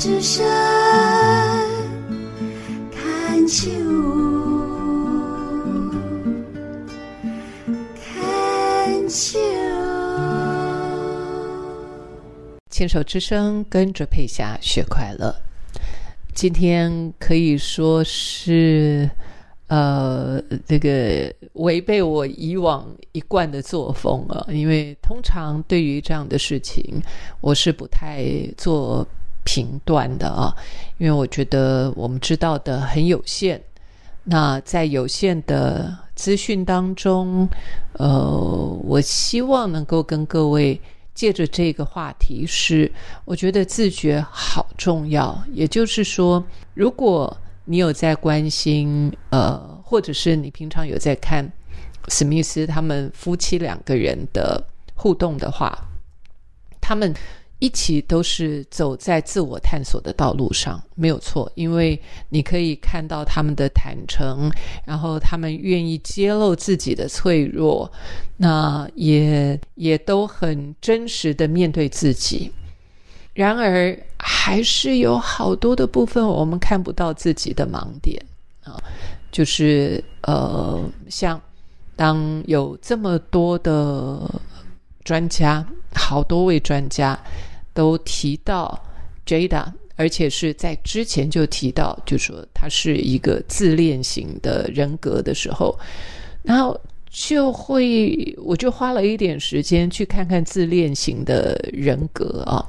之声看秋，看秋。牵手之声，跟着佩霞学快乐。今天可以说是，呃，这个违背我以往一贯的作风啊，因为通常对于这样的事情，我是不太做评断的啊，因为我觉得我们知道的很有限。那在有限的资讯当中，呃，我希望能够跟各位。借着这个话题，是我觉得自觉好重要。也就是说，如果你有在关心，呃，或者是你平常有在看史密斯他们夫妻两个人的互动的话，他们。一起都是走在自我探索的道路上，没有错。因为你可以看到他们的坦诚，然后他们愿意揭露自己的脆弱，那也也都很真实的面对自己。然而，还是有好多的部分我们看不到自己的盲点啊，就是呃，像当有这么多的专家，好多位专家。都提到 Jada，而且是在之前就提到，就说他是一个自恋型的人格的时候，然后就会我就花了一点时间去看看自恋型的人格啊，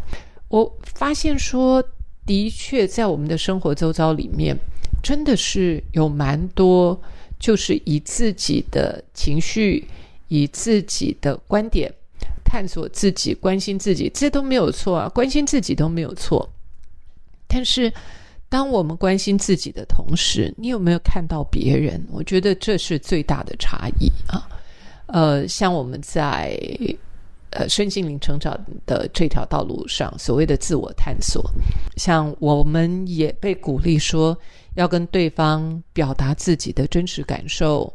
我发现说，的确在我们的生活周遭里面，真的是有蛮多，就是以自己的情绪，以自己的观点。探索自己，关心自己，这都没有错啊！关心自己都没有错。但是，当我们关心自己的同时，你有没有看到别人？我觉得这是最大的差异啊！呃，像我们在呃身心灵成长的这条道路上，所谓的自我探索，像我们也被鼓励说要跟对方表达自己的真实感受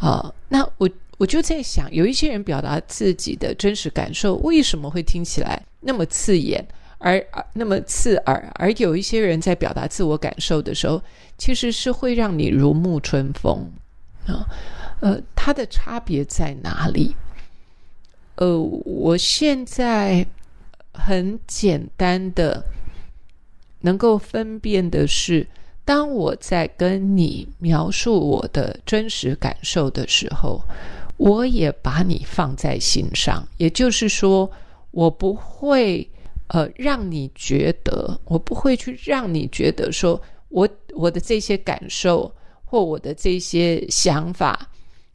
啊。那我。我就在想，有一些人表达自己的真实感受，为什么会听起来那么刺眼，而那么刺耳？而有一些人在表达自我感受的时候，其实是会让你如沐春风啊。呃，它的差别在哪里？呃，我现在很简单的能够分辨的是，当我在跟你描述我的真实感受的时候。我也把你放在心上，也就是说，我不会呃让你觉得，我不会去让你觉得说我我的这些感受或我的这些想法，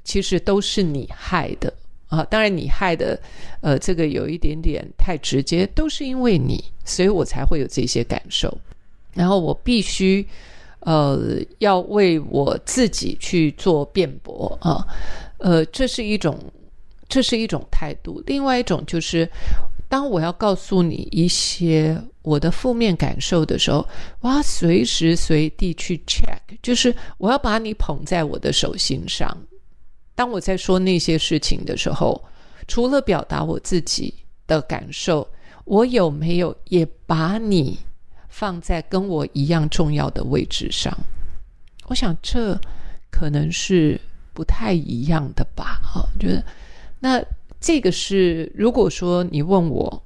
其实都是你害的啊。当然，你害的呃这个有一点点太直接，都是因为你，所以我才会有这些感受。然后我必须呃要为我自己去做辩驳啊。呃，这是一种，这是一种态度。另外一种就是，当我要告诉你一些我的负面感受的时候，我要随时随地去 check，就是我要把你捧在我的手心上。当我在说那些事情的时候，除了表达我自己的感受，我有没有也把你放在跟我一样重要的位置上？我想这可能是。不太一样的吧？哈，觉得那这个是，如果说你问我，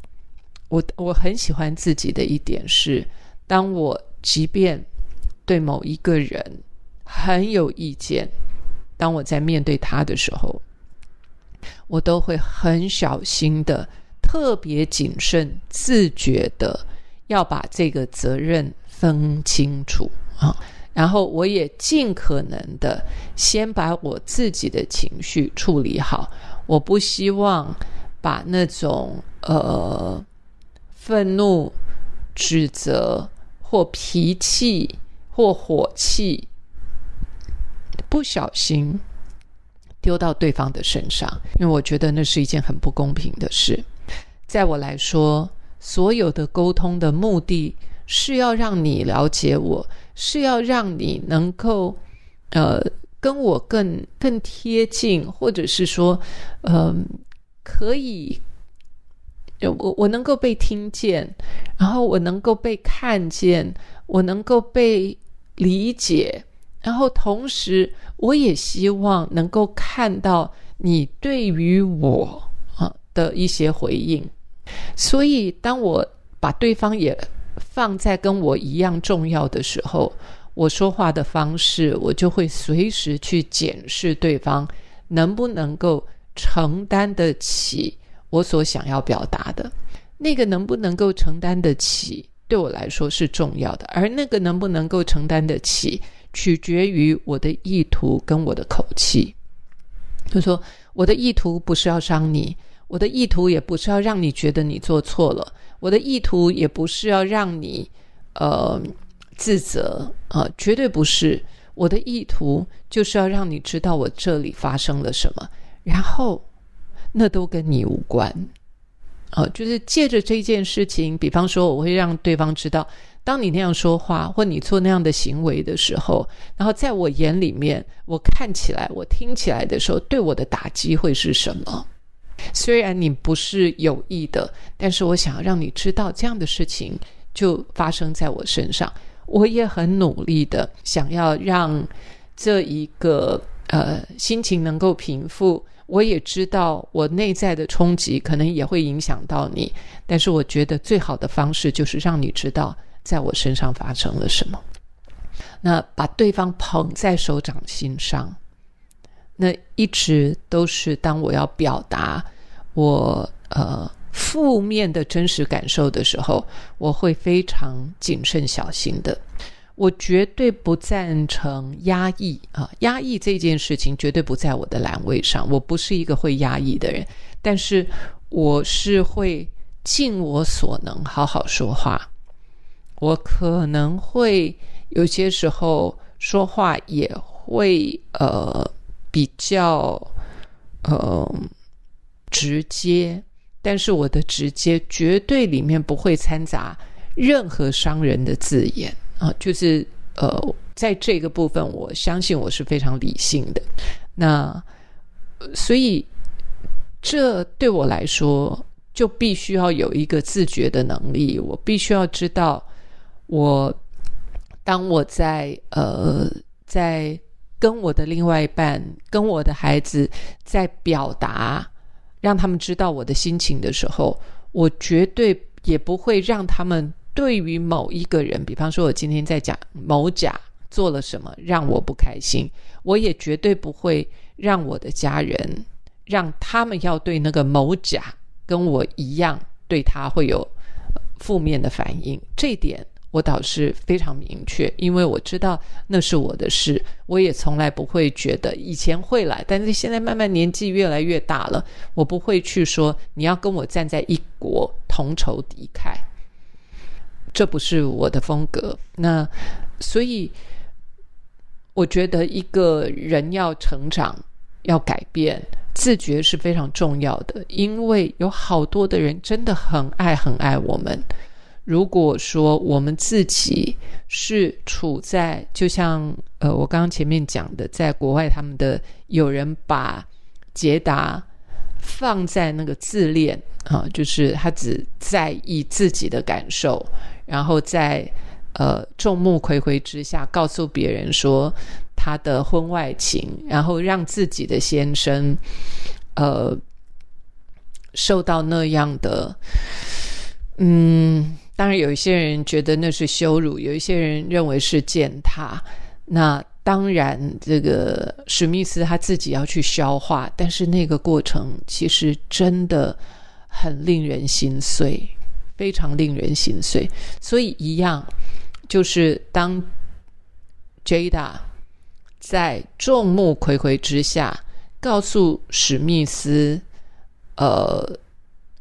我我很喜欢自己的一点是，当我即便对某一个人很有意见，当我在面对他的时候，我都会很小心的、特别谨慎、自觉的要把这个责任分清楚啊。然后我也尽可能的先把我自己的情绪处理好，我不希望把那种呃愤怒、指责或脾气或火气不小心丢到对方的身上，因为我觉得那是一件很不公平的事。在我来说，所有的沟通的目的是要让你了解我。是要让你能够，呃，跟我更更贴近，或者是说，嗯，可以我我能够被听见，然后我能够被看见，我能够被理解，然后同时我也希望能够看到你对于我啊的一些回应。所以，当我把对方也放在跟我一样重要的时候，我说话的方式，我就会随时去检视对方能不能够承担得起。我所想要表达的那个能不能够承担得起，对我来说是重要的。而那个能不能够承担得起，取决于我的意图跟我的口气。就说我的意图不是要伤你，我的意图也不是要让你觉得你做错了，我的意图也不是要让你呃自责啊，绝对不是。我的意图就是要让你知道我这里发生了什么，然后。那都跟你无关，哦，就是借着这件事情，比方说，我会让对方知道，当你那样说话或你做那样的行为的时候，然后在我眼里面，我看起来、我听起来的时候，对我的打击会是什么？虽然你不是有意的，但是我想要让你知道，这样的事情就发生在我身上。我也很努力的想要让这一个呃心情能够平复。我也知道，我内在的冲击可能也会影响到你，但是我觉得最好的方式就是让你知道，在我身上发生了什么。那把对方捧在手掌心上，那一直都是当我要表达我呃负面的真实感受的时候，我会非常谨慎小心的。我绝对不赞成压抑啊！压抑这件事情绝对不在我的栏位上。我不是一个会压抑的人，但是我是会尽我所能好好说话。我可能会有些时候说话也会呃比较呃直接，但是我的直接绝对里面不会掺杂任何伤人的字眼。啊，就是呃，在这个部分，我相信我是非常理性的。那所以，这对我来说，就必须要有一个自觉的能力。我必须要知道，我当我在呃，在跟我的另外一半、跟我的孩子在表达，让他们知道我的心情的时候，我绝对也不会让他们。对于某一个人，比方说，我今天在讲某甲做了什么让我不开心，我也绝对不会让我的家人让他们要对那个某甲跟我一样对他会有负面的反应。这点我倒是非常明确，因为我知道那是我的事，我也从来不会觉得以前会来，但是现在慢慢年纪越来越大了，我不会去说你要跟我站在一国同仇敌忾。这不是我的风格。那所以，我觉得一个人要成长、要改变，自觉是非常重要的。因为有好多的人真的很爱、很爱我们。如果说我们自己是处在，就像呃，我刚刚前面讲的，在国外，他们的有人把捷达放在那个自恋啊，就是他只在意自己的感受。然后在呃众目睽睽之下告诉别人说他的婚外情，然后让自己的先生呃受到那样的，嗯，当然有一些人觉得那是羞辱，有一些人认为是践踏。那当然，这个史密斯他自己要去消化，但是那个过程其实真的很令人心碎。非常令人心碎，所以一样，就是当 Jada 在众目睽睽之下告诉史密斯：“呃，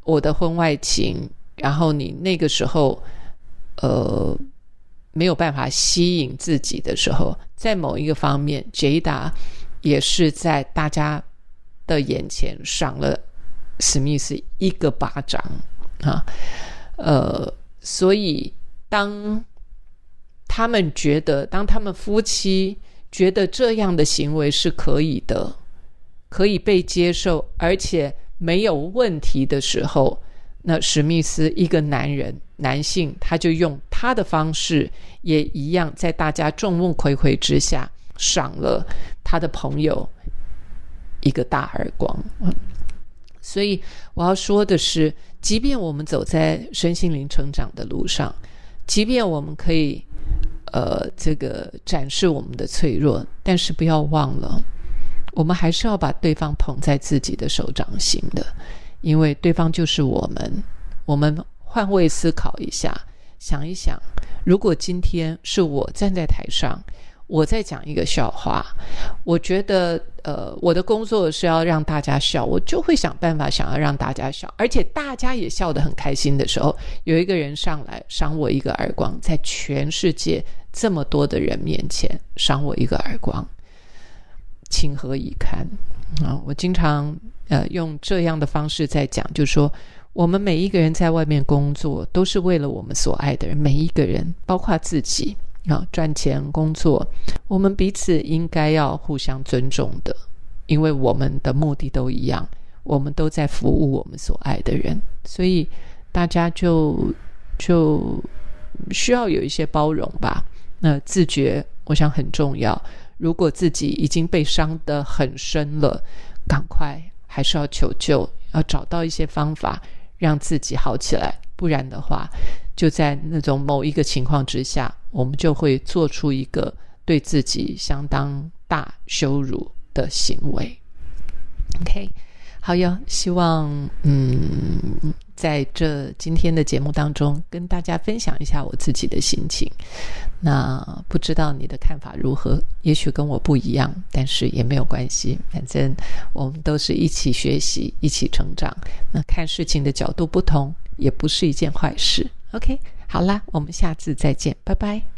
我的婚外情。”然后你那个时候呃没有办法吸引自己的时候，在某一个方面，Jada 也是在大家的眼前赏了史密斯一个巴掌啊。呃，所以当他们觉得，当他们夫妻觉得这样的行为是可以的，可以被接受，而且没有问题的时候，那史密斯一个男人，男性，他就用他的方式，也一样，在大家众目睽睽之下，赏了他的朋友一个大耳光。所以我要说的是，即便我们走在身心灵成长的路上，即便我们可以，呃，这个展示我们的脆弱，但是不要忘了，我们还是要把对方捧在自己的手掌心的。因为对方就是我们，我们换位思考一下，想一想，如果今天是我站在台上，我在讲一个笑话，我觉得，呃，我的工作是要让大家笑，我就会想办法想要让大家笑，而且大家也笑得很开心的时候，有一个人上来赏我一个耳光，在全世界这么多的人面前赏我一个耳光，情何以堪啊！我经常。呃，用这样的方式在讲，就是说，我们每一个人在外面工作，都是为了我们所爱的人。每一个人，包括自己啊，赚钱工作，我们彼此应该要互相尊重的，因为我们的目的都一样，我们都在服务我们所爱的人，所以大家就就需要有一些包容吧。那自觉，我想很重要。如果自己已经被伤得很深了，赶快。还是要求救，要找到一些方法让自己好起来，不然的话，就在那种某一个情况之下，我们就会做出一个对自己相当大羞辱的行为。OK，好哟，希望嗯。在这今天的节目当中，跟大家分享一下我自己的心情。那不知道你的看法如何？也许跟我不一样，但是也没有关系。反正我们都是一起学习，一起成长。那看事情的角度不同，也不是一件坏事。OK，好啦，我们下次再见，拜拜。